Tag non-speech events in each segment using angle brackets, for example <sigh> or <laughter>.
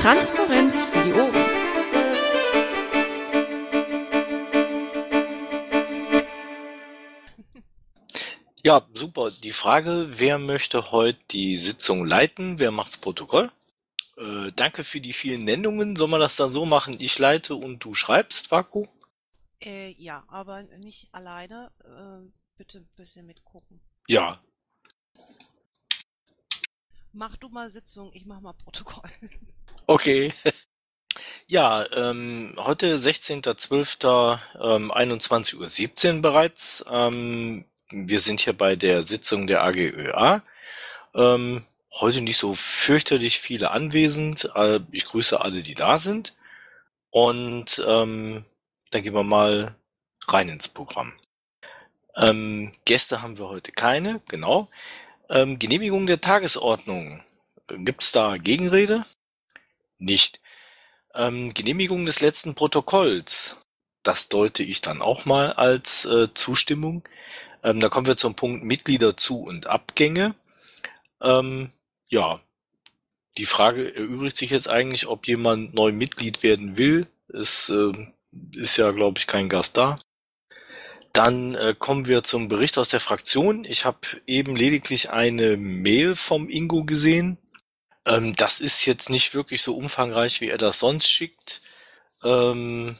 Transparenz für die Ohren. Ja, super. Die Frage, wer möchte heute die Sitzung leiten? Wer macht's Protokoll? Äh, danke für die vielen Nennungen. Soll man das dann so machen? Ich leite und du schreibst, Vaku? Äh, ja, aber nicht alleine. Äh, bitte ein bisschen mitgucken. Ja. Mach du mal Sitzung, ich mach mal Protokoll. <laughs> Okay. <laughs> Ja, ähm, heute 16.12. Ähm, 21.17 Uhr bereits. Ähm, wir sind hier bei der Sitzung der AGÖA. Ähm, heute nicht so fürchterlich viele anwesend. Äh, ich grüße alle, die da sind. Und ähm, dann gehen wir mal rein ins Programm. Ähm, Gäste haben wir heute keine, genau. Ähm, Genehmigung der Tagesordnung. Gibt's da Gegenrede? Nicht. Ähm, Genehmigung des letzten Protokolls. Das deute ich dann auch mal als äh, Zustimmung. Ähm, da kommen wir zum Punkt Mitglieder zu und Abgänge. Ähm, ja, die Frage erübrigt sich jetzt eigentlich, ob jemand neu Mitglied werden will. Es äh, ist ja, glaube ich, kein Gast da. Dann äh, kommen wir zum Bericht aus der Fraktion. Ich habe eben lediglich eine Mail vom Ingo gesehen. Ähm, das ist jetzt nicht wirklich so umfangreich, wie er das sonst schickt. Ähm,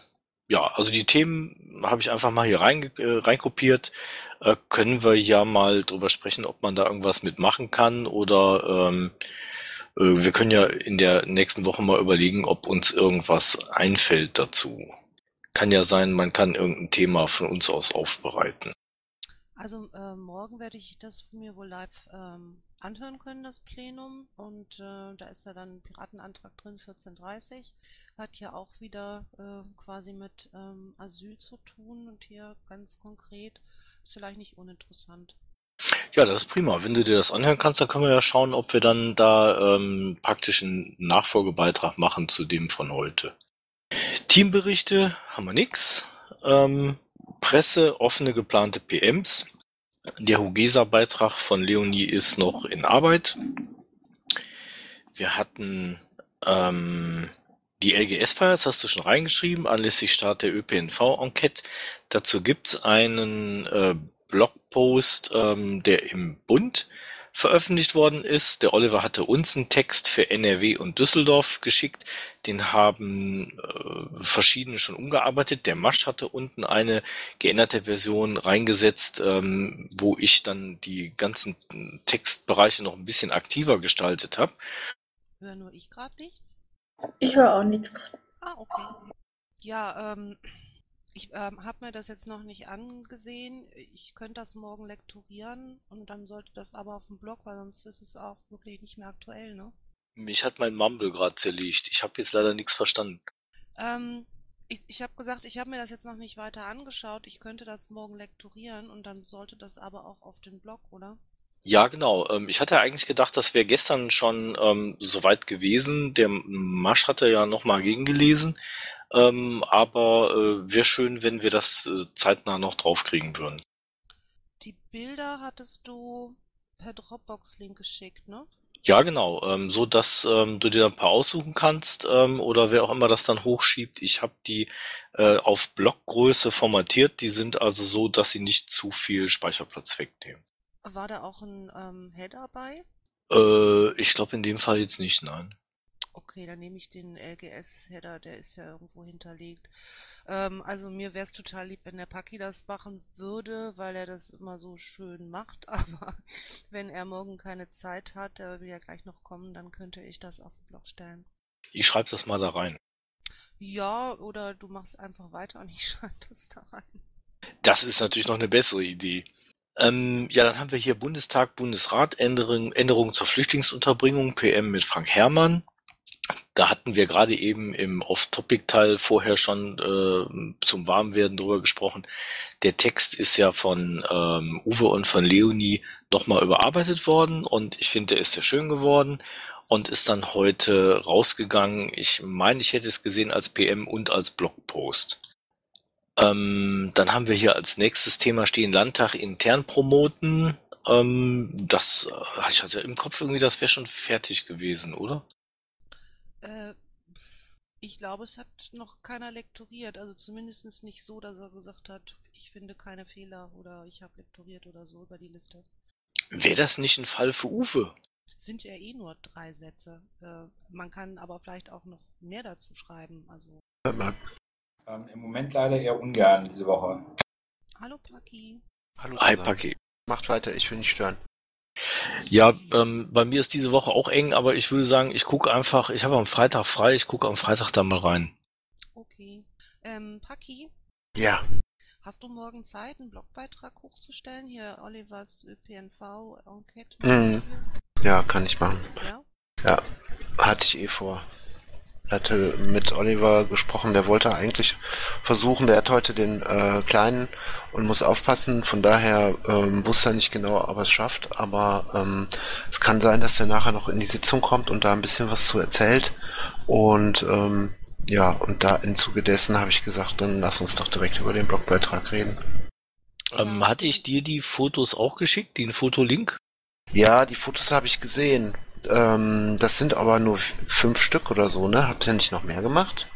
ja, also die Themen habe ich einfach mal hier rein, äh, reinkopiert. Äh, können wir ja mal drüber sprechen, ob man da irgendwas mitmachen kann oder ähm, äh, wir können ja in der nächsten Woche mal überlegen, ob uns irgendwas einfällt dazu. Kann ja sein, man kann irgendein Thema von uns aus aufbereiten. Also äh, morgen werde ich das mir wohl live ähm, anhören können, das Plenum. Und äh, da ist ja dann ein Piratenantrag drin, 1430. Hat ja auch wieder äh, quasi mit ähm, Asyl zu tun und hier ganz konkret ist vielleicht nicht uninteressant. Ja, das ist prima. Wenn du dir das anhören kannst, dann können wir ja schauen, ob wir dann da ähm, praktisch einen Nachfolgebeitrag machen zu dem von heute. Teamberichte haben wir nix. Ähm, Presse, offene geplante PMs. Der Hugesa-Beitrag von Leonie ist noch in Arbeit. Wir hatten ähm, die LGS-Feier, das hast du schon reingeschrieben, anlässlich Start der ÖPNV-Enquete. Dazu gibt's einen äh, Blogpost, ähm, der im Bund veröffentlicht worden ist. Der Oliver hatte uns einen Text für NRW und Düsseldorf geschickt. Den haben äh, verschiedene schon umgearbeitet. Der Masch hatte unten eine geänderte Version reingesetzt, ähm, wo ich dann die ganzen Textbereiche noch ein bisschen aktiver gestaltet habe. Höre nur ich gerade nichts? Ich höre auch nichts. Ah, okay. Ja, ähm, ich ähm, habe mir das jetzt noch nicht angesehen. Ich könnte das morgen lektorieren und dann sollte das aber auf dem Blog, weil sonst ist es auch wirklich nicht mehr aktuell, ne? Mich hat mein Mumble gerade zerlegt. Ich habe jetzt leider nichts verstanden. Ähm, ich, ich habe gesagt, ich habe mir das jetzt noch nicht weiter angeschaut. Ich könnte das morgen lektorieren und dann sollte das aber auch auf den Blog, oder? Ja, genau. Ähm, ich hatte eigentlich gedacht, das wäre gestern schon ähm, soweit gewesen. Der Masch hatte ja nochmal gegengelesen. Ähm, aber äh, wäre schön, wenn wir das äh, zeitnah noch draufkriegen würden. Die Bilder hattest du per Dropbox-Link geschickt, ne? Ja, genau. Ähm, so dass ähm, du dir ein paar aussuchen kannst ähm, oder wer auch immer das dann hochschiebt. Ich habe die äh, auf Blockgröße formatiert. Die sind also so, dass sie nicht zu viel Speicherplatz wegnehmen. War da auch ein ähm, Header bei? Äh, ich glaube in dem Fall jetzt nicht, nein. Okay, dann nehme ich den LGS-Header, der ist ja irgendwo hinterlegt. Ähm, also mir wäre es total lieb, wenn der Paki das machen würde, weil er das immer so schön macht. <laughs> Aber wenn er morgen keine Zeit hat, der will ja gleich noch kommen, dann könnte ich das auf den Blog stellen. Ich schreibe das mal da rein. Ja, oder du machst einfach weiter und ich <laughs> schreibe das da rein. Das ist natürlich noch eine bessere Idee. Ähm, ja, dann haben wir hier Bundestag, Bundesrat, Änderung, Änderung zur Flüchtlingsunterbringung, PM mit Frank Herrmann. Da hatten wir gerade eben im Off-Topic-Teil vorher schon äh, zum Warmwerden drüber gesprochen. Der Text ist ja von ähm, Uwe und von Leonie nochmal überarbeitet worden und ich finde, der ist sehr schön geworden und ist dann heute rausgegangen. Ich meine, ich hätte es gesehen als PM und als Blogpost. Ähm, dann haben wir hier als nächstes Thema stehen Landtag intern promoten. Ähm, das, äh, ich hatte im Kopf irgendwie, das wäre schon fertig gewesen, oder? Äh, Ich glaube, es hat noch keiner lektoriert, also zumindest nicht so, dass er gesagt hat, ich finde keine Fehler oder ich habe lektoriert oder so über die Liste. Wäre das nicht ein Fall für Uwe? Sind ja eh nur drei Sätze. Äh, man kann aber vielleicht auch noch mehr dazu schreiben. Also, Ähm, Im Moment leider eher ungern diese Woche. hallo Paki. Hallo Hi. Paki. Macht weiter, ich will nicht stören. Ja, ähm, bei mir ist diese Woche auch eng, aber ich würde sagen, ich gucke einfach, ich habe am Freitag frei, ich gucke am Freitag da mal rein. Okay. Ähm, Paki, Ja, hast du morgen Zeit, einen Blogbeitrag hochzustellen? Hier Olivers ÖPNV Enquete. Mhm. ja, kann ich machen. Ja? Hatte ich eh vor. Hatte mit Oliver gesprochen, der wollte eigentlich versuchen, der hat heute den äh, Kleinen und muss aufpassen, von daher ähm, wusste er nicht genau, ob er es schafft, aber ähm, es kann sein, dass er nachher noch in die Sitzung kommt und da ein bisschen was zu erzählt und ähm, ja, und da im Zuge dessen habe ich gesagt, dann lass uns doch direkt über den Blogbeitrag reden. Ähm, hatte ich dir die Fotos auch geschickt, den Fotolink? Ja, die Fotos habe ich gesehen. Ähm, das sind aber nur fünf Stück oder so, ne? Habt ihr nicht noch mehr gemacht?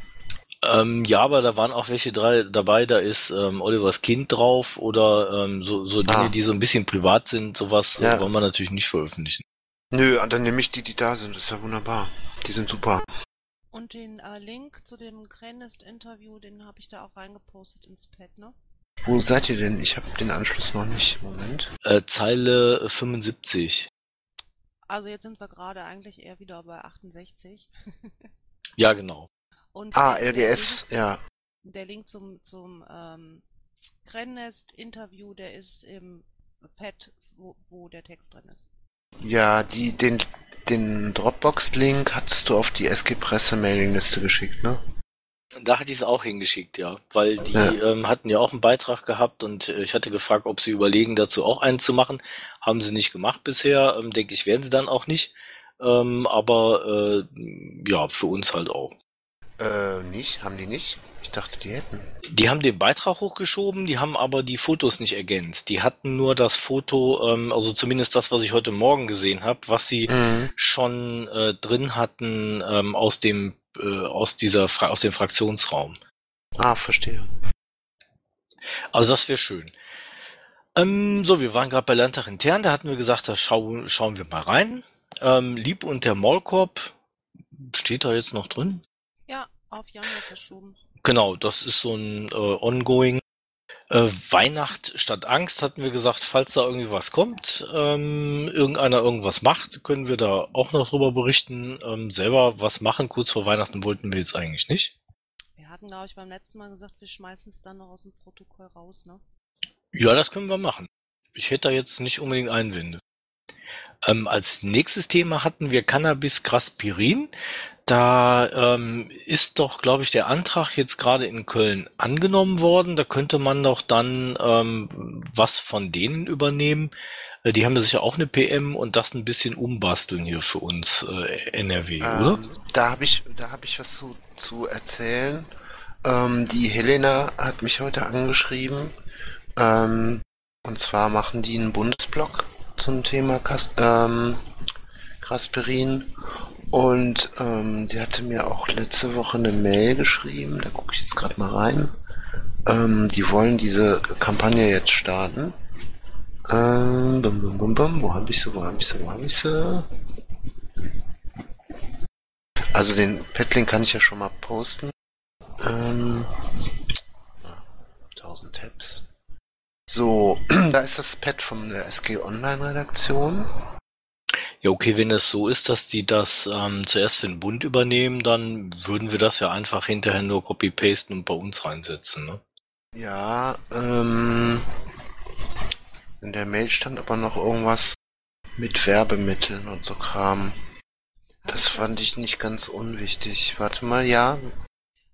Ähm, ja, aber da waren auch welche drei dabei, da ist ähm, Olivers Kind drauf oder ähm, so, so Dinge, Ah. die so ein bisschen privat sind, sowas äh, Ja. wollen wir natürlich nicht veröffentlichen. Nö, dann nehme ich die, die da sind. Das ist ja wunderbar. Die sind super. Und den äh, Link zu dem Krenest-Interview, den habe ich da auch reingepostet ins Pad, ne? Wo seid ihr denn? Ich habe den Anschluss noch nicht. Moment. Äh, Zeile 75. Also jetzt sind wir gerade eigentlich eher wieder bei 68. <laughs> Ja, genau. Und Ah, LGS, ja. Link, der Link zum, zum ähm, Krenest-Interview, der ist im Pad, wo, wo der Text drin ist. Ja, die, den, den Dropbox-Link hattest du auf die SG-Presse-Mailing-Liste geschickt, ne? Da hatte ich es auch hingeschickt, ja. Weil die Ja. ähm, hatten ja auch einen Beitrag gehabt und äh, ich hatte gefragt, ob sie überlegen, dazu auch einen zu machen. Haben sie nicht gemacht bisher. Ähm, denke ich, werden sie dann auch nicht. Ähm, aber äh, ja, für uns halt auch. Äh, nicht? Haben die nicht? Ich dachte, die hätten. Die haben den Beitrag hochgeschoben, die haben aber die Fotos nicht ergänzt. Die hatten nur das Foto, ähm, also zumindest das, was ich heute Morgen gesehen habe, was sie Mhm. schon äh, drin hatten ähm, aus dem äh, aus dieser Fra aus dem Fraktionsraum. Ah, verstehe. Also das wäre schön. Ähm, so, wir waren gerade bei Landtag intern, da hatten wir gesagt, da schau, schauen wir mal rein. Ähm, Lieb und der Maulkorb, steht da jetzt noch drin? Auf Januar verschoben. Genau, das ist so ein äh, ongoing. Äh, Weihnacht statt Angst hatten wir gesagt, falls da irgendwie was kommt, ähm, irgendeiner irgendwas macht, können wir da auch noch drüber berichten. Ähm, selber was machen, kurz vor Weihnachten wollten wir jetzt eigentlich nicht. Wir hatten, glaube ich, beim letzten Mal gesagt, wir schmeißen es dann noch aus dem Protokoll raus, ne? Ja, das können wir machen. Ich hätte da jetzt nicht unbedingt Einwände. Ähm, als nächstes Thema hatten wir Cannabis Graspirin. Da ähm, ist doch, glaube ich, der Antrag jetzt gerade in Köln angenommen worden. Da könnte man doch dann ähm, was von denen übernehmen. Äh, Die haben ja sicher auch eine PM und das ein bisschen umbasteln hier für uns äh, NRW, oder? Ähm, da habe ich, da habe ich was zu, zu erzählen. Ähm, die Helena hat mich heute angeschrieben. Ähm, und zwar machen die einen Bundesblock zum Thema Kas ähm, Grasperin. Und ähm, sie hatte mir auch letzte Woche eine Mail geschrieben. Da gucke ich jetzt gerade mal rein. Ähm, die wollen diese Kampagne jetzt starten. Ähm, bum, bum, bum, bum. Wo habe ich sie? Wo habe ich sie? Wo habe ich sie? Also den Petlink kann ich ja schon mal posten. Ähm, ah, 1000 Tabs. So, <clears throat> da ist das Pad von der SG Online Redaktion. Ja, okay, wenn es so ist, dass die das ähm, zuerst für den Bund übernehmen, dann würden wir das ja einfach hinterher nur copy-pasten und bei uns reinsetzen, ne? Ja, ähm, in der Mail stand aber noch irgendwas mit Werbemitteln und so Kram. Das fand ich nicht ganz unwichtig. Warte mal, ja.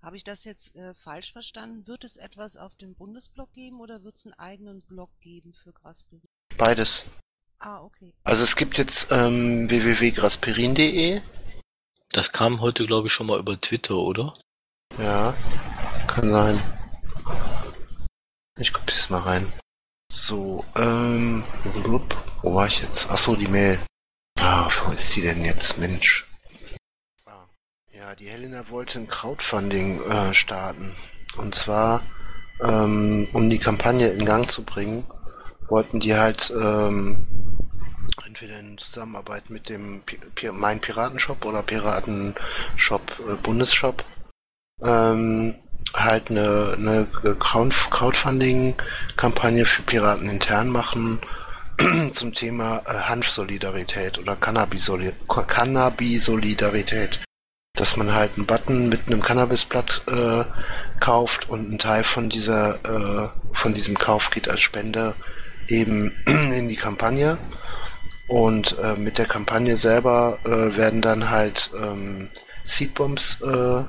Habe ich das jetzt äh, falsch verstanden? Wird es etwas auf dem Bundesblock geben oder wird es einen eigenen Blog geben für Grasperin? Beides. Ah, okay. Also es gibt jetzt ähm, www.grasperin.de. Das kam heute, glaube ich, schon mal über Twitter, oder? Ja, kann sein. Ich gucke jetzt mal rein. So, ähm, wo war ich jetzt? Ach so, die Mail. Ah, wo ist die denn jetzt, Mensch? Ja, die Helena wollte ein Crowdfunding äh, starten. Und zwar, ähm, um die Kampagne in Gang zu bringen, wollten die halt ähm, entweder in Zusammenarbeit mit dem Pi Pi Mein Piratenshop oder Piratenshop äh, Bundesshop ähm, halt eine, eine Crowdfunding-Kampagne für Piraten intern machen <clears throat> zum Thema äh, Hanfsolidarität oder Cannabisolidarität. Dass man halt einen Button mit einem Cannabisblatt äh, kauft und ein Teil von dieser äh, von diesem Kauf geht als Spende eben <clears throat> in die Kampagne. Und äh, mit der Kampagne selber äh, werden dann halt ähm, Seedbombs äh,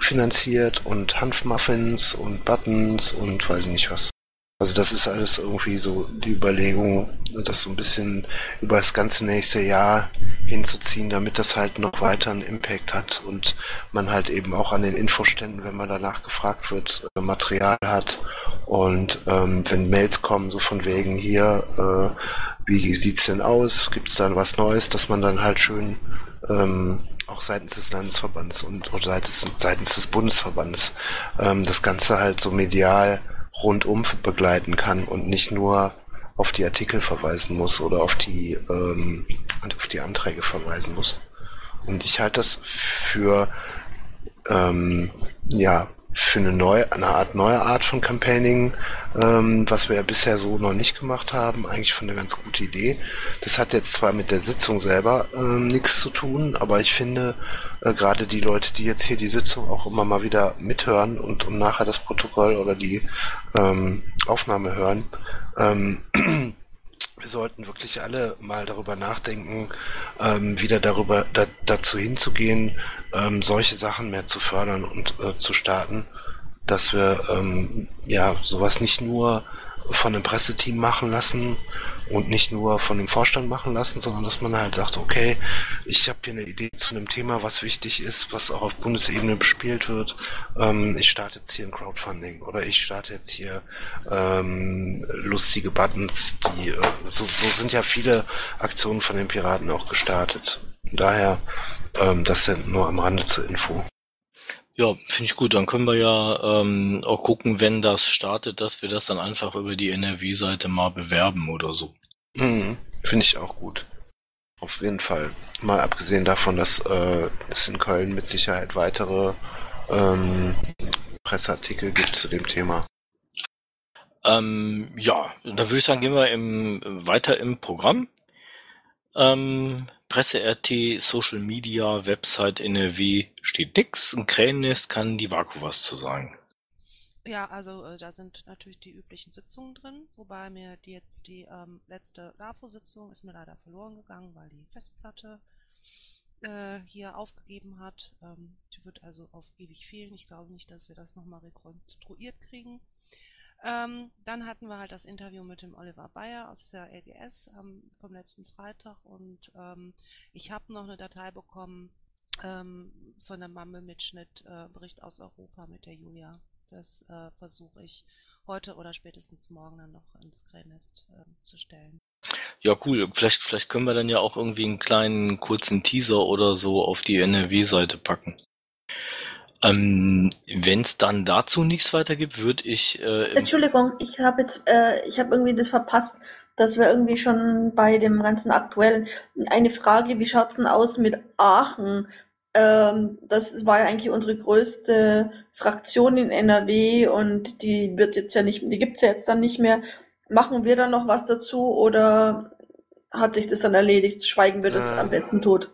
finanziert und Hanfmuffins und Buttons und weiß nicht was. Also das ist alles irgendwie so die Überlegung, das so ein bisschen über das ganze nächste Jahr hinzuziehen, damit das halt noch weiter einen Impact hat und man halt eben auch an den Infoständen, wenn man danach gefragt wird, äh, Material hat. Und ähm, wenn Mails kommen, so von wegen hier, äh, wie sieht's denn aus, gibt's dann was Neues, dass man dann halt schön ähm, auch seitens des Landesverbandes und oder seitens, seitens des Bundesverbandes ähm, das Ganze halt so medial rundum begleiten kann und nicht nur auf die Artikel verweisen muss oder auf die ähm, auf die Anträge verweisen muss. Und ich halte das für ähm, ja für eine neue, eine Art neue Art von Campaigning, ähm, was wir ja bisher so noch nicht gemacht haben, eigentlich von eine ganz gute Idee. Das hat jetzt zwar mit der Sitzung selber ähm, nichts zu tun, aber ich finde, äh, gerade die Leute, die jetzt hier die Sitzung auch immer mal wieder mithören und, und nachher das Protokoll oder die ähm, Aufnahme hören, ähm, <clears throat> wir sollten wirklich alle mal darüber nachdenken, ähm, wieder darüber da, dazu hinzugehen, ähm, solche Sachen mehr zu fördern und äh, zu starten, dass wir ähm, ja sowas nicht nur von einem Presseteam machen lassen und nicht nur von dem Vorstand machen lassen, sondern dass man halt sagt, okay, ich habe hier eine Idee zu einem Thema, was wichtig ist, was auch auf Bundesebene bespielt wird. Ähm, ich starte jetzt hier ein Crowdfunding oder ich starte jetzt hier ähm, lustige Buttons, die äh, so, so sind ja viele Aktionen von den Piraten auch gestartet. Daher ähm, das sind nur am Rande zur Info. Ja, finde ich gut. Dann können wir ja ähm, auch gucken, wenn das startet, dass wir das dann einfach über die NRW-Seite mal bewerben oder so. Mhm, finde ich auch gut. Auf jeden Fall. Mal abgesehen davon, dass äh, es in Köln mit Sicherheit weitere ähm, Presseartikel gibt zu dem Thema. Ähm, ja, dann würde ich sagen, gehen wir im, weiter im Programm. Ähm, Presse-RT, Social Media, Website NRW steht nix. Ein Krähennest kann die Vaku was zu sagen. Ja, also äh, da sind natürlich die üblichen Sitzungen drin, wobei mir die jetzt die ähm, letzte LAFO-Sitzung ist mir leider verloren gegangen, weil die Festplatte äh, hier aufgegeben hat. Ähm, die wird also auf ewig fehlen. Ich glaube nicht, dass wir das nochmal rekonstruiert kriegen. Ähm, dann hatten wir halt das Interview mit dem Oliver Bayer aus der LGS ähm, vom letzten Freitag und ähm, ich habe noch eine Datei bekommen ähm, von der Mamme-Mitschnitt äh, Bericht aus Europa mit der Julia. Das äh, versuche ich heute oder spätestens morgen dann noch ins Gränest äh, zu stellen. Ja, cool. Vielleicht, vielleicht können wir dann ja auch irgendwie einen kleinen kurzen Teaser oder so auf die NRW-Seite packen. Ähm, Wenn es dann dazu nichts weiter gibt, würde ich. Äh, Entschuldigung, ich habe jetzt, äh, ich habe irgendwie das verpasst, dass wir irgendwie schon bei dem ganzen aktuellen eine Frage, wie schaut's denn aus mit Aachen? Ähm, das war ja eigentlich unsere größte Fraktion in NRW und die wird jetzt ja nicht, die gibt's ja jetzt dann nicht mehr. Machen wir dann noch was dazu oder hat sich das dann erledigt? Schweigen wir das Äh, am besten tot?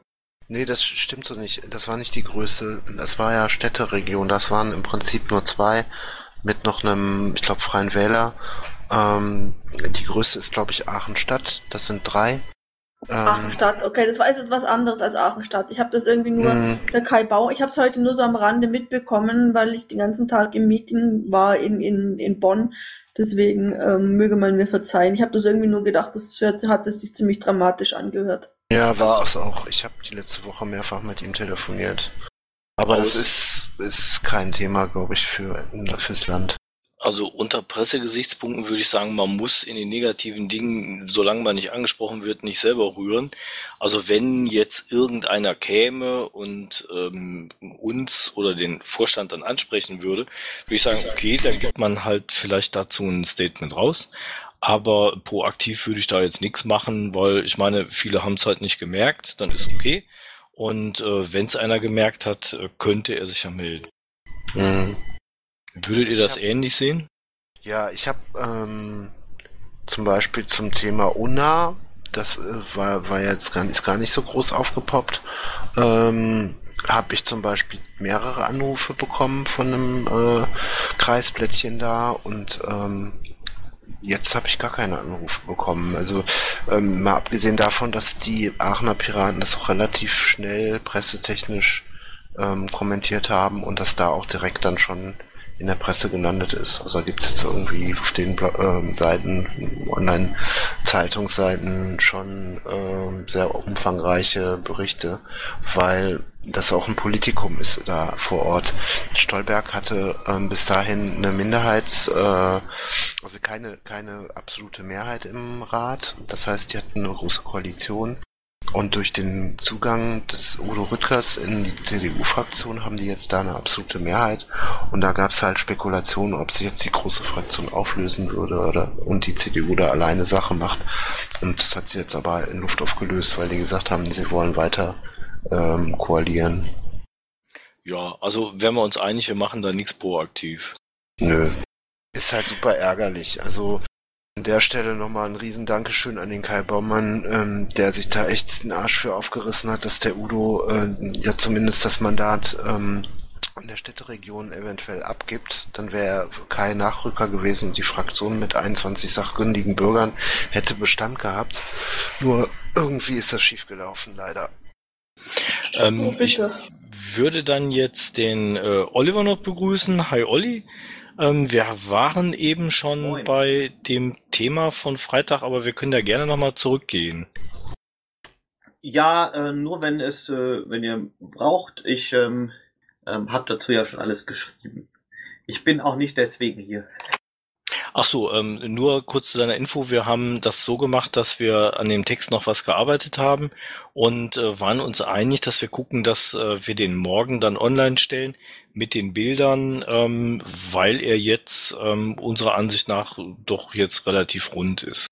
Nee, das stimmt so nicht. Das war nicht die größte. Das war ja Städteregion. Das waren im Prinzip nur zwei mit noch einem, ich glaube, Freien Wähler. Ähm, die größte ist, glaube ich, Aachen-Stadt. Das sind drei. Ähm, Aachenstadt, okay, das war jetzt was anderes als Aachenstadt. Ich habe das irgendwie nur, Mhm. der Kai Bau, ich habe es heute nur so am Rande mitbekommen, weil ich den ganzen Tag im Meeting war in, in, in Bonn. Deswegen ähm, möge man mir verzeihen. Ich habe das irgendwie nur gedacht, das hört, hat es sich ziemlich dramatisch angehört. Ja, war es auch. Ich habe die letzte Woche mehrfach mit ihm telefoniert. Aber das ist, ist kein Thema, glaube ich, für fürs Land. Also unter Pressegesichtspunkten würde ich sagen, man muss in den negativen Dingen, solange man nicht angesprochen wird, nicht selber rühren. Also wenn jetzt irgendeiner käme und ähm, uns oder den Vorstand dann ansprechen würde, würde ich sagen, okay, dann gibt man halt vielleicht dazu ein Statement raus. Aber proaktiv würde ich da jetzt nichts machen, weil ich meine, viele haben es halt nicht gemerkt, dann ist okay. Und äh, wenn es einer gemerkt hat, äh, könnte er sich ja melden. Mhm. Würdet ihr das hab- ähnlich sehen? Ja, ich habe ähm, zum Beispiel zum Thema UNA, das äh, war, war jetzt gar, ist gar nicht so groß aufgepoppt, ähm, habe ich zum Beispiel mehrere Anrufe bekommen von einem äh, Kreisblättchen da und ähm, jetzt habe ich gar keine Anrufe bekommen. Also ähm, mal abgesehen davon, dass die Aachener Piraten das auch relativ schnell pressetechnisch ähm, kommentiert haben und das da auch direkt dann schon in der Presse gelandet ist. Also gibt es jetzt irgendwie auf den ähm, Seiten, Online-Zeitungsseiten schon ähm, sehr umfangreiche Berichte, weil das auch ein Politikum ist da vor Ort. Stolberg hatte ähm, bis dahin eine Minderheit, äh, also keine, keine absolute Mehrheit im Rat. Das heißt, die hatten eine große Koalition. Und durch den Zugang des Udo Rüttgers in die CDU-Fraktion haben die jetzt da eine absolute Mehrheit. Und da gab es halt Spekulationen, ob sich jetzt die große Fraktion auflösen würde oder und die CDU da alleine Sache macht. Und das hat sie jetzt aber in Luft aufgelöst, weil die gesagt haben, sie wollen weiter ähm, koalieren. Ja, also wären wir uns einig, wir machen da nichts proaktiv. Nö. Ist halt super ärgerlich. Also an der Stelle nochmal ein riesen Dankeschön an den Kai Baumann, ähm, der sich da echt den Arsch für aufgerissen hat, dass der Udo äh, ja zumindest das Mandat ähm, in der Städteregion eventuell abgibt. Dann wäre Kai Nachrücker gewesen und die Fraktion mit 21 sachgründigen Bürgern hätte Bestand gehabt. Nur irgendwie ist das schiefgelaufen, leider. Ähm, Oh, ich würde dann jetzt den äh, Oliver noch begrüßen. Hi Olli. Ähm, wir waren eben schon Moin. bei dem Thema von Freitag, aber wir können da gerne nochmal zurückgehen. Ja, äh, nur wenn es, äh, wenn ihr braucht. Ich ähm, ähm, habe dazu ja schon alles geschrieben. Ich bin auch nicht deswegen hier. Ach so, ähm, nur kurz zu deiner Info. Wir haben das so gemacht, dass wir an dem Text noch was gearbeitet haben und äh, waren uns einig, dass wir gucken, dass äh, wir den morgen dann online stellen mit den Bildern, ähm, weil er jetzt ähm, unserer Ansicht nach doch jetzt relativ rund ist.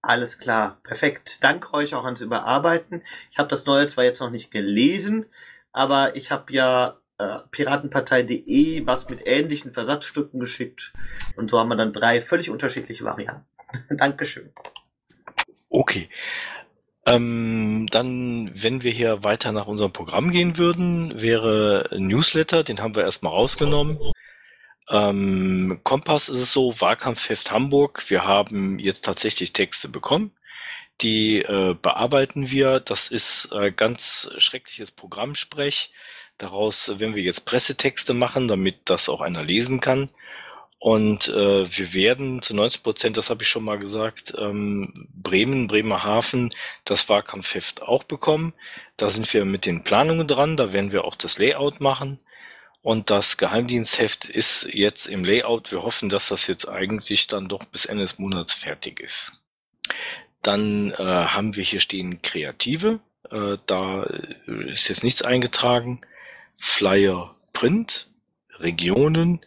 Alles klar, perfekt. Danke euch auch ans Überarbeiten. Ich habe das Neue zwar jetzt noch nicht gelesen, aber ich habe ja äh, piratenpartei.de was mit ähnlichen Versatzstücken geschickt und so haben wir dann drei völlig unterschiedliche Varianten. <laughs> Dankeschön. Okay. Ähm, dann, wenn wir hier weiter nach unserem Programm gehen würden, wäre Newsletter, den haben wir erstmal rausgenommen. Ähm, Kompass ist es so, Wahlkampfheft Hamburg, wir haben jetzt tatsächlich Texte bekommen. Die äh, bearbeiten wir. Das ist äh, ganz schreckliches Programmsprech. Daraus werden wir jetzt Pressetexte machen, damit das auch einer lesen kann. Und äh, wir werden zu 90 Prozent, das habe ich schon mal gesagt, ähm, Bremen, Bremerhaven, das Wahlkampfheft auch bekommen. Da sind wir mit den Planungen dran, da werden wir auch das Layout machen. Und das Geheimdienstheft ist jetzt im Layout. Wir hoffen, dass das jetzt eigentlich dann doch bis Ende des Monats fertig ist. Dann äh, haben wir hier stehen Kreative. Äh, da äh, ist jetzt nichts eingetragen. Flyer Print, Regionen,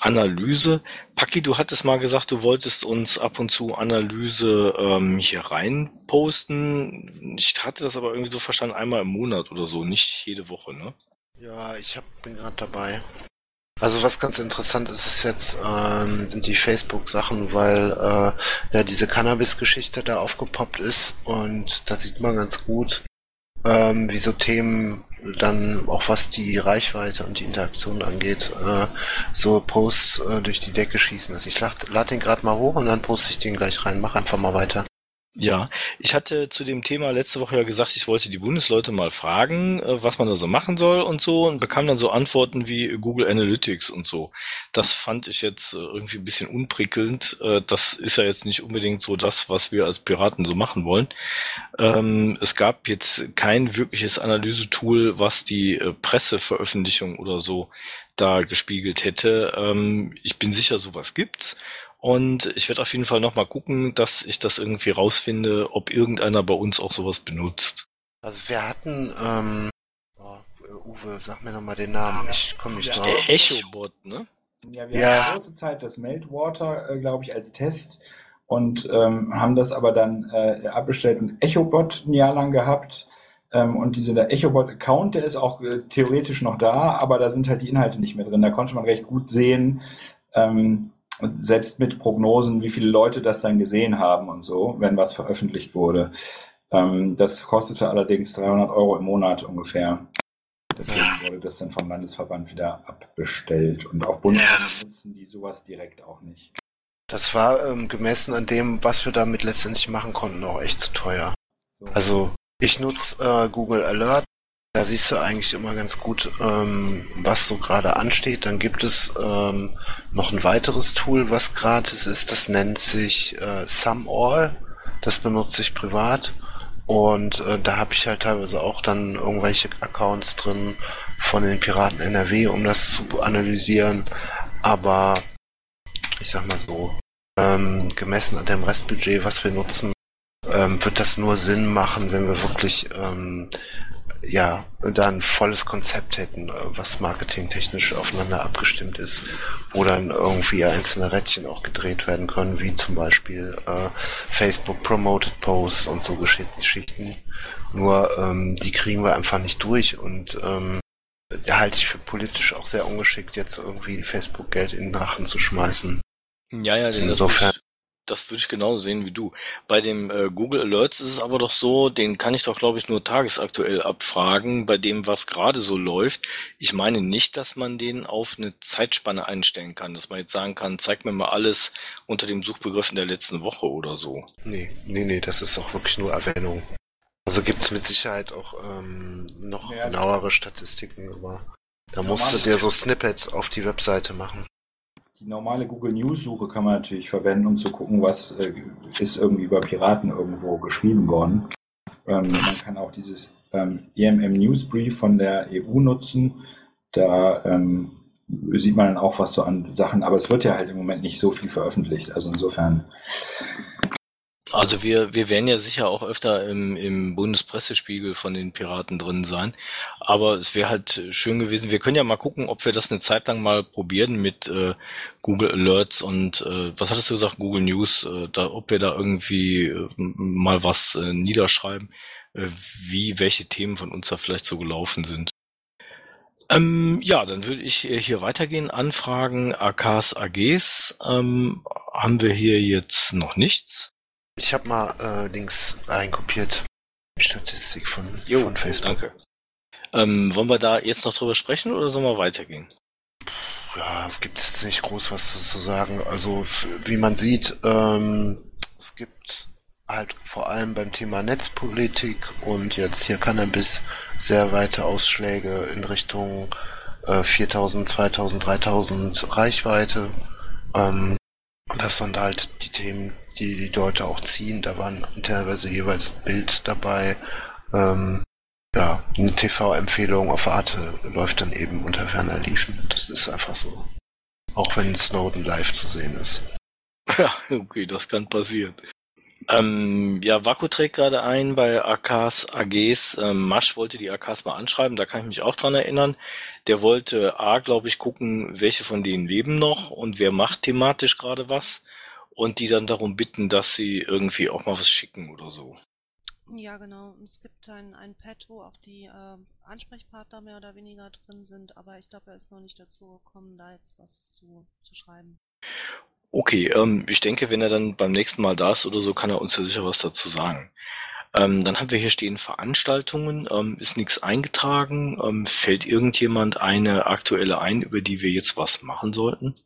Analyse. Paki, du hattest mal gesagt, du wolltest uns ab und zu Analyse ähm, hier rein posten. Ich hatte das aber irgendwie so verstanden, einmal im Monat oder so, nicht jede Woche, ne? Ja, ich hab, bin gerade dabei. Also was ganz interessant ist, ist jetzt ähm, sind die Facebook-Sachen, weil äh, ja diese Cannabis-Geschichte da aufgepoppt ist und da sieht man ganz gut, ähm, wie so Themen dann auch was die Reichweite und die Interaktion angeht, äh, so Posts äh, durch die Decke schießen. Also ich lade lad den gerade mal hoch und dann poste ich den gleich rein. Mach einfach mal weiter. Ja, ich hatte zu dem Thema letzte Woche ja gesagt, ich wollte die Bundesleute mal fragen, äh, was man da so machen soll und so und bekam dann so Antworten wie Google Analytics und so. Das fand ich jetzt äh, irgendwie ein bisschen unprickelnd. Äh, Das ist ja jetzt nicht unbedingt so das, was wir als Piraten so machen wollen. Ähm, Es gab jetzt kein wirkliches Analysetool, was die äh, Presseveröffentlichung oder so da gespiegelt hätte. Ähm, ich bin sicher, sowas gibt's. Und ich werde auf jeden Fall nochmal gucken, dass ich das irgendwie rausfinde, ob irgendeiner bei uns auch sowas benutzt. Also wir hatten, ähm, oh, Uwe, sag mir nochmal den Namen, ich komme nicht Ja. drauf. Der Echobot, ne? Ja, wir Ja. hatten kurze Zeit das Meltwater, äh, glaube ich, als Test und ähm, haben das aber dann äh, abbestellt und Echobot ein Jahr lang gehabt. Ähm, und dieser Echobot-Account, der ist auch äh, theoretisch noch da, aber da sind halt die Inhalte nicht mehr drin. Da konnte man recht gut sehen, ähm, und selbst mit Prognosen, wie viele Leute das dann gesehen haben und so, wenn was veröffentlicht wurde. Ähm, das kostete allerdings 300 Euro im Monat ungefähr. Deswegen wurde das dann vom Landesverband wieder abbestellt. Und auf Bundesebene nutzen die sowas direkt auch nicht. Das war ähm, gemessen an dem, was wir damit letztendlich machen konnten, auch echt zu teuer. So. Also ich nutze äh, Google Alert. Da siehst du eigentlich immer ganz gut, ähm, was so gerade ansteht. Dann gibt es ähm, noch ein weiteres Tool, was gratis ist. Das nennt sich äh, SumAll. Das benutze ich privat. Und äh, da habe ich halt teilweise auch dann irgendwelche Accounts drin von den Piraten NRW, um das zu analysieren. Aber ich sag mal so, ähm, gemessen an dem Restbudget, was wir nutzen, ähm, wird das nur Sinn machen, wenn wir wirklich ähm, ja da ein volles Konzept hätten, äh, was marketingtechnisch aufeinander abgestimmt ist, wo dann irgendwie einzelne Rädchen auch gedreht werden können, wie zum Beispiel äh, Facebook Promoted Posts und so Gesch- Geschichten. Nur ähm, die kriegen wir einfach nicht durch und ähm, halte ich für politisch auch sehr ungeschickt, jetzt irgendwie Facebook Geld in den Rachen zu schmeißen. Ja, ja, denn Insofern- das das würde ich genauso sehen wie du. Bei dem äh, Google Alerts ist es aber doch so, den kann ich doch, glaube ich, nur tagesaktuell abfragen, bei dem, was gerade so läuft. Ich meine nicht, dass man den auf eine Zeitspanne einstellen kann, dass man jetzt sagen kann, zeig mir mal alles unter dem Suchbegriff in der letzten Woche oder so. Nee, nee, nee, das ist auch wirklich nur Erwähnung. Also gibt's mit Sicherheit auch ähm, noch Ja. genauere Statistiken, aber da musst du dir so Snippets auf die Webseite machen. Die normale Google News Suche kann man natürlich verwenden, um zu gucken, was äh, ist irgendwie über Piraten irgendwo geschrieben worden. Ähm, man kann auch dieses ähm, EMM Newsbrief von der EU nutzen. Da ähm, sieht man dann auch was so an Sachen, aber es wird ja halt im Moment nicht so viel veröffentlicht. Also insofern, Also wir, wir werden ja sicher auch öfter im, im Bundespressespiegel von den Piraten drin sein. Aber es wäre halt schön gewesen. Wir können ja mal gucken, ob wir das eine Zeit lang mal probieren mit äh, Google Alerts und äh, was hattest du gesagt, Google News, äh, da, ob wir da irgendwie äh, mal was äh, niederschreiben, äh, wie welche Themen von uns da vielleicht so gelaufen sind. Ähm, ja, dann würde ich hier weitergehen. Anfragen, AKs, AGs. Ähm, haben wir hier jetzt noch nichts? Ich habe mal äh, Links reinkopiert. Die Statistik von, Jo, von Facebook. danke. Ähm, wollen wir da jetzt noch drüber sprechen oder sollen wir weitergehen? Ja, gibt es jetzt nicht groß was zu, zu sagen. Also wie man sieht, ähm, es gibt halt vor allem beim Thema Netzpolitik und jetzt hier Cannabis sehr weite Ausschläge in Richtung äh, 4000, 2000, 3000 Reichweite. Ähm, und das sind halt die Themen, die die Leute auch ziehen. Da waren teilweise jeweils Bild dabei. Ähm, ja, eine TV-Empfehlung auf Arte läuft dann eben unter ferner Liefen. Das ist einfach so. Auch wenn Snowden live zu sehen ist. <laughs> Ja, okay, das kann passieren. Ähm, ja, Vaku trägt gerade ein bei AKs, AGs. Ähm, Masch wollte die AKs mal anschreiben, da kann ich mich auch dran erinnern. Der wollte A, glaube ich, gucken, welche von denen leben noch und wer macht thematisch gerade was. Und die dann darum bitten, dass sie irgendwie auch mal was schicken oder so. Ja, genau. Es gibt ein, ein Pad, wo auch die äh, Ansprechpartner mehr oder weniger drin sind, aber ich glaube, er ist noch nicht dazu gekommen, da jetzt was zu, zu schreiben. Okay, ähm, ich denke, wenn er dann beim nächsten Mal da ist oder so, kann er uns ja sicher was dazu sagen. Ähm, dann haben wir hier stehen Veranstaltungen, ähm, ist nichts eingetragen. Ähm, fällt irgendjemand eine aktuelle ein, über die wir jetzt was machen sollten?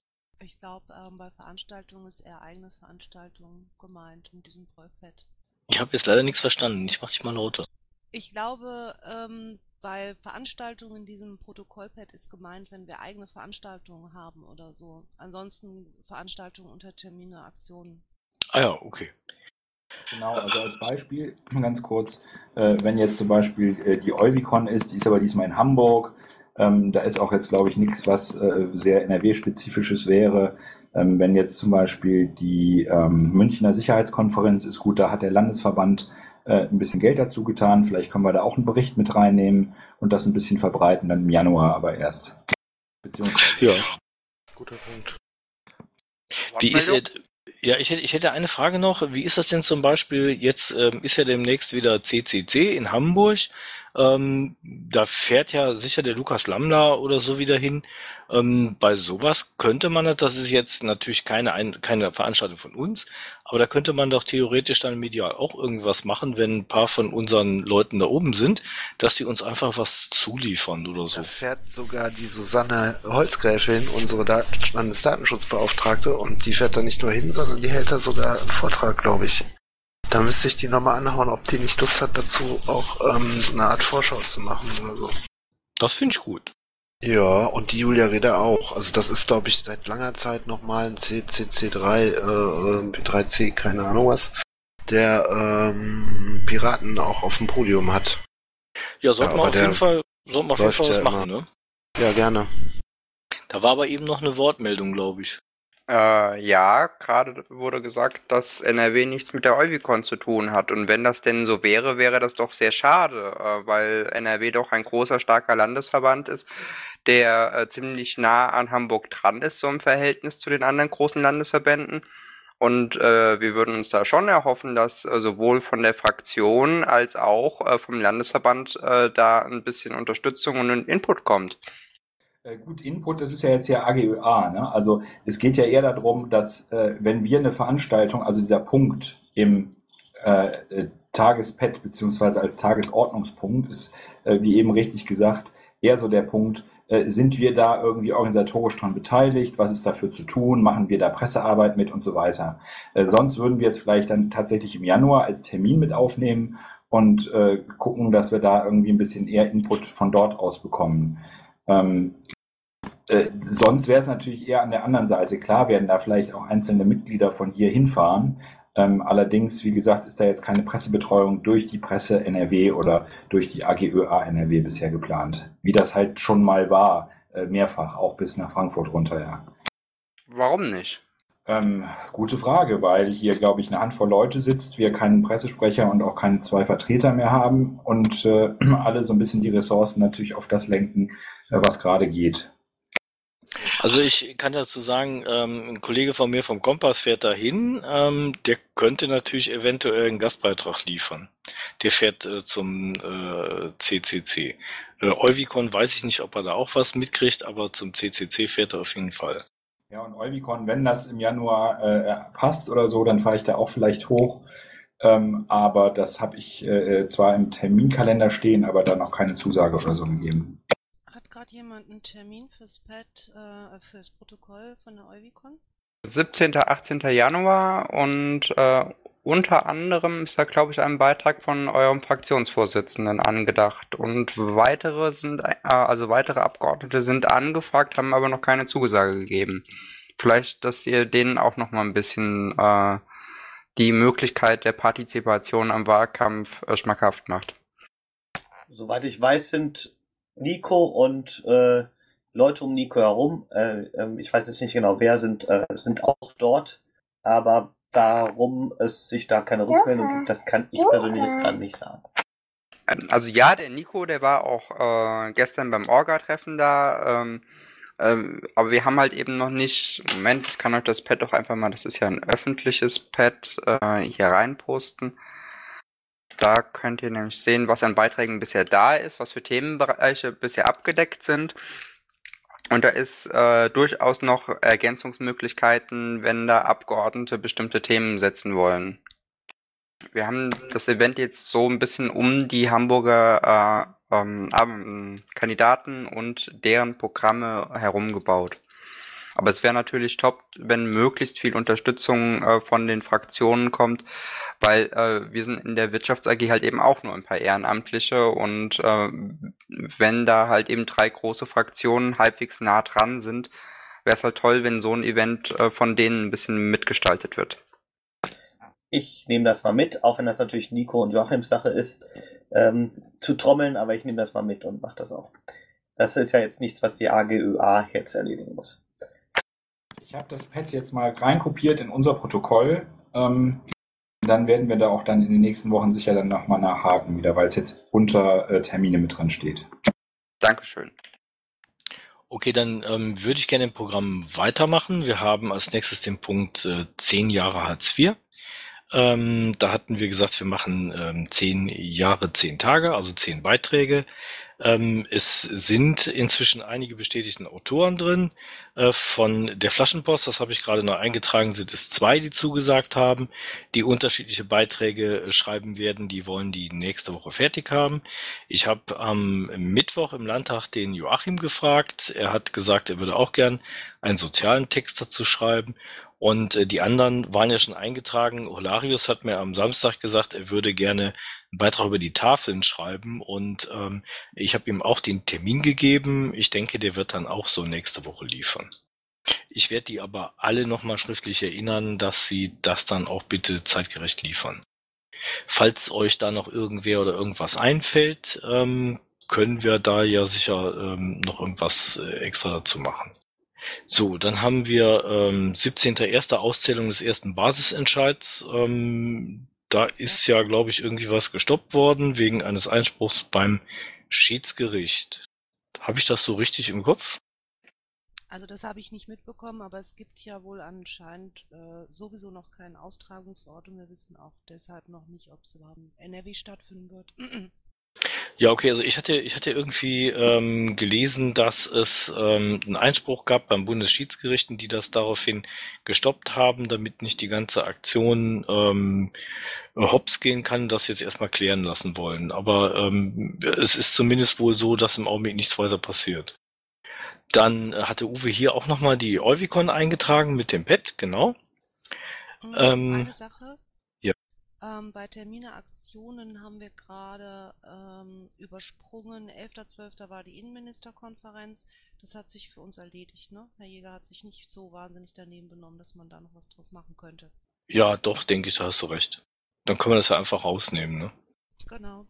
Ich glaube, ähm, bei Veranstaltungen ist eher eigene Veranstaltung gemeint mit diesem Prollpad. Ich habe jetzt leider nichts verstanden. Ich mach dich mal lauter. Ich glaube, ähm, bei Veranstaltungen in diesem Protokollpad ist gemeint, wenn wir eigene Veranstaltungen haben oder so. Ansonsten Veranstaltungen unter Termine, Aktionen. Ah ja, okay. Genau, also als Beispiel, <clears throat> ganz kurz, äh, wenn jetzt zum Beispiel äh, die Euvicon ist, die ist aber diesmal in Hamburg, ähm, da ist auch jetzt, glaube ich, nichts, was äh, sehr NRW-spezifisches wäre. Ähm, wenn jetzt zum Beispiel die ähm, Münchner Sicherheitskonferenz ist, gut, da hat der Landesverband äh, ein bisschen Geld dazu getan. Vielleicht können wir da auch einen Bericht mit reinnehmen und das ein bisschen verbreiten, dann im Januar aber erst. Beziehungsweise. Ja. Guter Punkt. Wie ist es, ja, ich hätte, ich hätte eine Frage noch. Wie ist das denn zum Beispiel? Jetzt ähm, ist ja demnächst wieder CCC in Hamburg. Ähm, da fährt ja sicher der Lukas Lamla oder so wieder hin. Ähm, bei sowas könnte man das, das ist jetzt natürlich keine, ein, keine Veranstaltung von uns, aber da könnte man doch theoretisch dann medial auch irgendwas machen, wenn ein paar von unseren Leuten da oben sind, dass die uns einfach was zuliefern oder so. Da fährt sogar die Susanne Holzgräfin, unsere Dat Landesdatenschutzbeauftragte, und die fährt da nicht nur hin, sondern die hält da sogar einen Vortrag, glaube ich. Da müsste ich die nochmal anhauen, ob die nicht Lust hat dazu, auch ähm, so eine Art Vorschau zu machen oder so. Das finde ich gut. Ja, und die Julia Reda auch. Also das ist, glaube ich, seit langer Zeit nochmal ein CCC3, äh, äh, 3C, keine Ahnung was, der ähm, Piraten auch auf dem Podium hat. Ja, sollten Ja, wir aber auf jeden Fall, sollten wir auf jeden Fall was machen, ne? Ja, gerne. Da war aber eben noch eine Wortmeldung, glaube ich. Äh, ja, gerade wurde gesagt, dass NRW nichts mit der Euvicon zu tun hat. Und wenn das denn so wäre, wäre das doch sehr schade, äh, weil NRW doch ein großer, starker Landesverband ist, der äh, ziemlich nah an Hamburg dran ist, so im Verhältnis zu den anderen großen Landesverbänden. Und äh, wir würden uns da schon erhoffen, dass äh, sowohl von der Fraktion als auch äh, vom Landesverband da ein bisschen Unterstützung und Input kommt. Äh, Gut, Input, das ist ja jetzt hier AGÖA. Ne? Also es geht ja eher darum, dass äh, wenn wir eine Veranstaltung, also dieser Punkt im äh, äh, Tagespad beziehungsweise als Tagesordnungspunkt ist, äh, wie eben richtig gesagt, eher so der Punkt, äh, sind wir da irgendwie organisatorisch dran beteiligt, was ist dafür zu tun, machen wir da Pressearbeit mit und so weiter. Sonst würden wir es vielleicht dann tatsächlich im Januar als Termin mit aufnehmen und gucken, dass wir da irgendwie ein bisschen eher Input von dort aus bekommen. Ähm, äh, sonst wäre es natürlich eher an der anderen Seite. Klar werden da vielleicht auch einzelne Mitglieder von hier hinfahren. Ähm, allerdings, wie gesagt, ist da jetzt keine Pressebetreuung durch die Presse NRW oder durch die AGÖA NRW bisher geplant. Wie das halt schon mal war, äh, mehrfach, auch bis nach Frankfurt runter, ja. Warum nicht? Ähm, gute Frage, weil hier, glaube ich, eine Handvoll Leute sitzt, wir keinen Pressesprecher und auch keine zwei Vertreter mehr haben und äh, <clears throat> alle so ein bisschen die Ressourcen natürlich auf das lenken, äh, was gerade geht. Also ich kann dazu sagen, ähm, ein Kollege von mir vom Kompass fährt dahin, ähm, der könnte natürlich eventuell einen Gastbeitrag liefern. Der fährt äh, zum äh, CCC. Äh, Euvicon weiß ich nicht, ob er da auch was mitkriegt, aber zum CCC fährt er auf jeden Fall. Ja, und Euvicon, wenn das im Januar äh, passt oder so, dann fahre ich da auch vielleicht hoch. Ähm, aber das habe ich äh, zwar im Terminkalender stehen, aber da noch keine Zusage oder so gegeben. Hat gerade jemand einen Termin fürs Pad, äh, fürs Protokoll von der Euvicon? 17. 18. Januar und äh, unter anderem ist da, glaube ich, ein Beitrag von eurem Fraktionsvorsitzenden angedacht. Und weitere sind, äh, also weitere Abgeordnete sind angefragt, haben aber noch keine Zusage gegeben. Vielleicht, dass ihr denen auch noch mal ein bisschen äh, die Möglichkeit der Partizipation am Wahlkampf äh, schmackhaft macht. Soweit ich weiß, sind Nico und äh, Leute um Nico herum, äh, ähm, ich weiß jetzt nicht genau wer, sind, äh, sind auch dort. Aber warum es sich da keine Rückmeldung gibt, das kann ich persönlich jetzt gerade nicht sagen. Ähm, Also ja, der Nico, der war auch äh, gestern beim Orga-Treffen da. Ähm, ähm, aber wir haben halt eben noch nicht. Moment, ich kann euch das Pad doch einfach mal, das ist ja ein öffentliches Pad, äh, hier reinposten. Da könnt ihr nämlich sehen, was an Beiträgen bisher da ist, was für Themenbereiche bisher abgedeckt sind. Und da ist äh, durchaus noch Ergänzungsmöglichkeiten, wenn da Abgeordnete bestimmte Themen setzen wollen. Wir haben das Event jetzt so ein bisschen um die Hamburger äh, ähm, Kandidaten und deren Programme herumgebaut. Aber es wäre natürlich top, wenn möglichst viel Unterstützung äh, von den Fraktionen kommt, weil äh, wir sind in der Wirtschafts AG halt eben auch nur ein paar Ehrenamtliche und äh, wenn da halt eben drei große Fraktionen halbwegs nah dran sind, wäre es halt toll, wenn so ein Event äh, von denen ein bisschen mitgestaltet wird. ich nehme das mal mit, auch wenn das natürlich Nico und Joachims Sache ist, ähm, zu trommeln, aber ich nehme das mal mit und mache das auch. Das ist ja jetzt nichts, was die AGÖA jetzt erledigen muss. Ich habe das Pad jetzt mal reinkopiert in unser Protokoll. Ähm, dann werden wir da auch dann in den nächsten Wochen sicher dann nochmal nachhaken wieder, weil es jetzt unter äh, Termine mit drin steht. Dankeschön. Okay, dann ähm, würde ich gerne im Programm weitermachen. Wir haben als nächstes den Punkt äh, 10 Jahre Hartz IV. Ähm, da hatten wir gesagt, wir machen ähm, 10 Jahre, 10 Tage, also 10 Beiträge. Ähm, es sind inzwischen einige bestätigten Autoren drin. Äh, von der Flaschenpost, das habe ich gerade noch eingetragen, sind es zwei, die zugesagt haben, die unterschiedliche Beiträge äh, schreiben werden. Die wollen die nächste Woche fertig haben. Ich habe am Mittwoch im Landtag den Joachim gefragt. Er hat gesagt, er würde auch gern einen sozialen Text dazu schreiben. Und äh, die anderen waren ja schon eingetragen. Holarius hat mir am Samstag gesagt, er würde gerne Beitrag über die Tafeln schreiben. Und ähm, ich habe ihm auch den Termin gegeben. Ich denke, der wird dann auch so nächste Woche liefern. Ich werde die aber alle nochmal schriftlich erinnern, dass sie das dann auch bitte zeitgerecht liefern. Falls euch da noch irgendwer oder irgendwas einfällt, ähm, können wir da ja sicher ähm, noch irgendwas äh, extra dazu machen. So, dann haben wir ähm, 17.01. Auszählung des ersten Basisentscheids. Ähm, da ist ja, glaube ich, irgendwie was gestoppt worden wegen eines Einspruchs beim Schiedsgericht. Habe ich das so richtig im Kopf? Also das habe ich nicht mitbekommen, aber es gibt ja wohl anscheinend äh, sowieso noch keinen Austragungsort und wir wissen auch deshalb noch nicht, ob es überhaupt in NRW stattfinden wird. Ja, okay, also ich hatte, ich hatte irgendwie ähm, gelesen, dass es ähm, einen Einspruch gab beim Bundesschiedsgerichten, die das daraufhin gestoppt haben, damit nicht die ganze Aktion ähm, hops gehen kann, das jetzt erstmal klären lassen wollen. Aber ähm, es ist zumindest wohl so, dass im Augenblick nichts weiter passiert. Dann hatte Uwe hier auch nochmal die Euvicon eingetragen mit dem Pad, genau. Mm, Ähm, Eine Sache. Ähm, bei Termine Aktionen haben wir gerade ähm, übersprungen. 11.12. war die Innenministerkonferenz. Das hat sich für uns erledigt, ne? Herr Jäger hat sich nicht so wahnsinnig daneben benommen, dass man da noch was draus machen könnte. Ja, doch, denke ich, da hast du recht. Dann können wir das ja einfach rausnehmen, ne? Genau.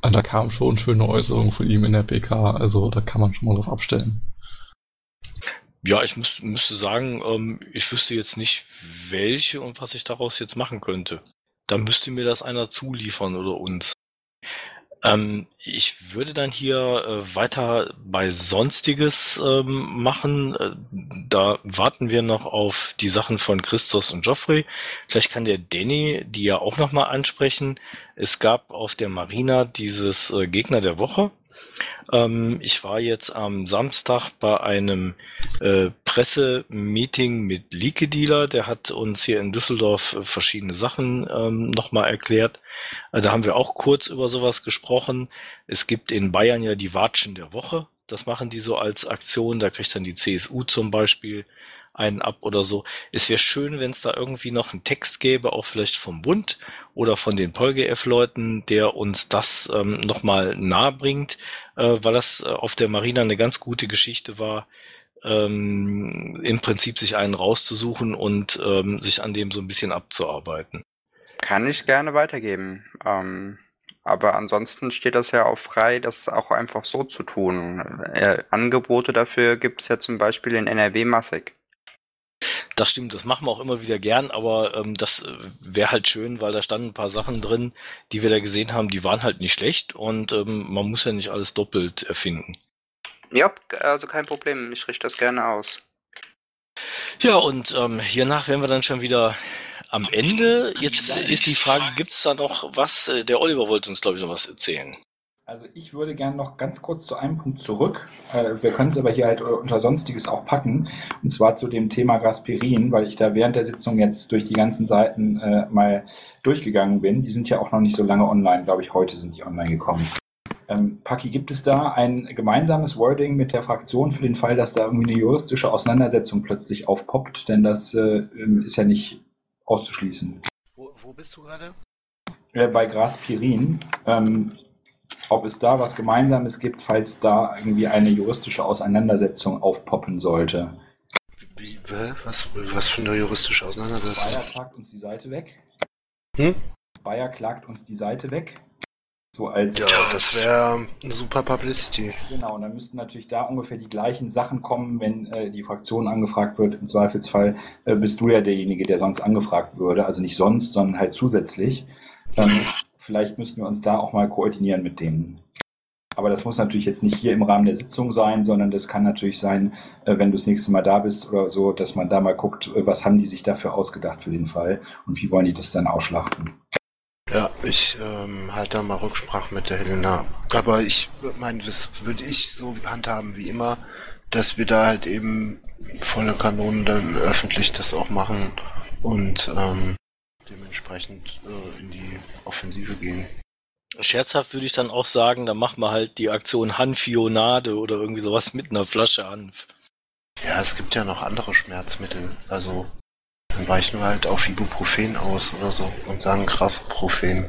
Ah, Da kam schon schöne Äußerungen von ihm in der PK, also da kann man schon mal drauf abstellen. Ja, ich müß, müsste sagen, ähm, ich wüsste jetzt nicht, welche und was ich daraus jetzt machen könnte. Da müsste mir das einer zuliefern oder uns. Ähm, ich würde dann hier äh, weiter bei Sonstiges ähm, machen. Äh, da warten wir noch auf die Sachen von Christos und Geoffrey. Vielleicht kann der Danny die ja auch nochmal ansprechen. Es gab auf der Marina dieses äh, Gegner der Woche. Ähm, ich war jetzt am Samstag bei einem äh, Pressemeeting mit Leake Dealer. Der hat uns hier in Düsseldorf äh, verschiedene Sachen ähm, nochmal erklärt. Äh, da haben wir auch kurz über sowas gesprochen. Es gibt in Bayern ja die Watschen der Woche. Das machen die so als Aktion. Da kriegt dann die CSU zum Beispiel einen ab oder so. Es wäre schön, wenn es da irgendwie noch einen Text gäbe, auch vielleicht vom Bund oder von den PolGF-Leuten, der uns das ähm, nochmal nahe bringt, äh, weil das äh, auf der Marina eine ganz gute Geschichte war, ähm, im Prinzip sich einen rauszusuchen und ähm, sich an dem so ein bisschen abzuarbeiten. Kann ich gerne weitergeben. Ähm, aber ansonsten steht das ja auch frei, das auch einfach so zu tun. Äh, Angebote dafür gibt es ja zum Beispiel in NRW massig. Das stimmt, das machen wir auch immer wieder gern, aber ähm, das wäre halt schön, weil da standen ein paar Sachen drin, die wir da gesehen haben, die waren halt nicht schlecht und ähm, man muss ja nicht alles doppelt erfinden. Ja, also kein Problem. Ich richte das gerne aus. Ja, und ähm, hiernach wären wir dann schon wieder am Ende. Jetzt ist die Frage, gibt es da noch was? Äh, Der Oliver wollte uns, glaube ich, noch was erzählen. Also ich würde gerne noch ganz kurz zu einem Punkt zurück. Äh, Wir können es aber hier halt unter Sonstiges auch packen. Und zwar zu dem Thema Gaspirin, weil ich da während der Sitzung jetzt durch die ganzen Seiten äh, mal durchgegangen bin. Die sind ja auch noch nicht so lange online, glaube ich, heute sind die online gekommen. Ähm, Paki, gibt es da ein gemeinsames Wording mit der Fraktion für den Fall, dass da irgendwie eine juristische Auseinandersetzung plötzlich aufpoppt? Denn das äh, ist ja nicht auszuschließen. Wo, wo bist du gerade? Äh, bei Graspirin, ähm, ob es da was Gemeinsames gibt, falls da irgendwie eine juristische Auseinandersetzung aufpoppen sollte. Wie, was, was für eine juristische Auseinandersetzung? Bayer packt uns die Seite weg. Hm? Bayer klagt uns die Seite weg. So als Ja, das wäre eine super Publicity. Genau, und dann müssten natürlich da ungefähr die gleichen Sachen kommen, wenn äh, die Fraktion angefragt wird. Im Zweifelsfall äh, bist du ja derjenige, der sonst angefragt würde. Also nicht sonst, sondern halt zusätzlich. Ähm, vielleicht müssten wir uns da auch mal koordinieren mit denen. Aber das muss natürlich jetzt nicht hier im Rahmen der Sitzung sein, sondern das kann natürlich sein, äh, wenn du das nächste Mal da bist oder so, dass man da mal guckt, äh, was haben die sich dafür ausgedacht für den Fall und wie wollen die das dann ausschlachten. Ja, ich ähm, halte da mal Rücksprache mit der Helena. Aber ich meine, das würde ich so handhaben wie immer, dass wir da halt eben volle Kanonen dann öffentlich das auch machen und ähm, dementsprechend äh, in die Offensive gehen. Scherzhaft würde ich dann auch sagen, dann machen wir halt die Aktion Hanfionade oder irgendwie sowas mit einer Flasche Hanf. Ja, es gibt ja noch andere Schmerzmittel. Also dann weichen wir halt auf Ibuprofen aus oder so und sagen Grasprofen.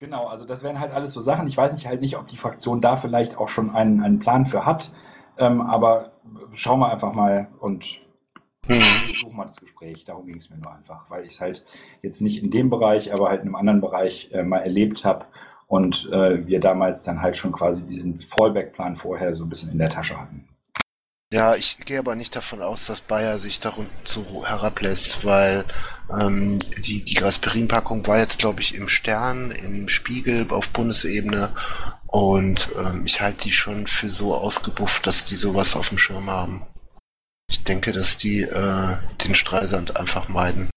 Genau, also das wären halt alles so Sachen. Ich weiß nicht halt nicht, ob die Fraktion da vielleicht auch schon einen, einen Plan für hat. Ähm, aber schauen wir einfach mal und Hm. suchen mal das Gespräch. Darum ging es mir nur einfach, weil ich es halt jetzt nicht in dem Bereich, aber halt in einem anderen Bereich äh, mal erlebt habe und äh, wir damals dann halt schon quasi diesen Fallback-Plan vorher so ein bisschen in der Tasche hatten. Ja, ich gehe aber nicht davon aus, dass Bayer sich dazu herablässt, weil ähm, die, die Aspirin-Packung war jetzt, glaube ich, im Stern, im Spiegel auf Bundesebene und ähm, ich halte die schon für so ausgebufft, dass die sowas auf dem Schirm haben. Ich denke, dass die äh, den Streisand einfach meiden.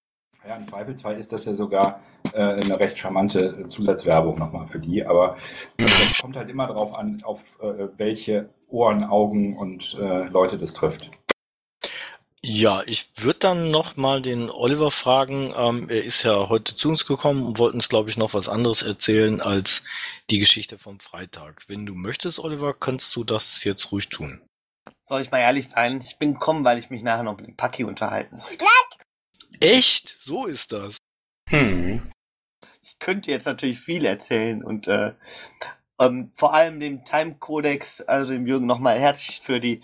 Ja, im Zweifelsfall ist das ja sogar äh, eine recht charmante Zusatzwerbung nochmal für die, aber äh, das kommt halt immer darauf an, auf äh, welche Ohren, Augen und äh, Leute das trifft. Ja, ich würde dann noch mal den Oliver fragen. Ähm, er ist ja heute zu uns gekommen und wollte uns, glaube ich, noch was anderes erzählen als die Geschichte vom Freitag. Wenn du möchtest, Oliver, kannst du das jetzt ruhig tun. Soll ich mal ehrlich sein? Ich bin gekommen, weil ich mich nachher noch mit dem Paki unterhalten wollte. Echt? So ist das. Hm. Ich könnte jetzt natürlich viel erzählen und äh, ähm, vor allem dem Time Codex, also dem Jürgen nochmal herzlich für die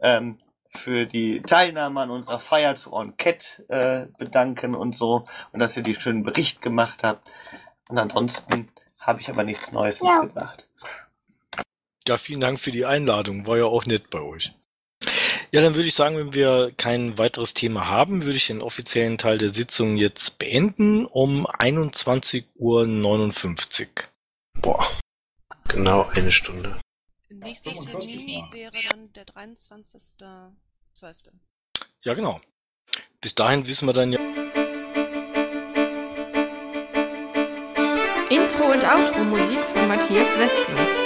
ähm, für die Teilnahme an unserer Feier zu Cat äh, bedanken und so und dass ihr die schönen Bericht gemacht habt. Und ansonsten habe ich aber nichts Neues Ja. mitgebracht. Ja, vielen Dank für die Einladung. War ja auch nett bei euch. Ja, dann würde ich sagen, wenn wir kein weiteres Thema haben, würde ich den offiziellen Teil der Sitzung jetzt beenden um 21.59 Uhr. Boah. Genau eine Stunde. Nächster 45 Termin wäre dann der 23.12. Ja, genau. Bis dahin wissen wir dann ja. Intro und Outro Musik von Matthias Westner.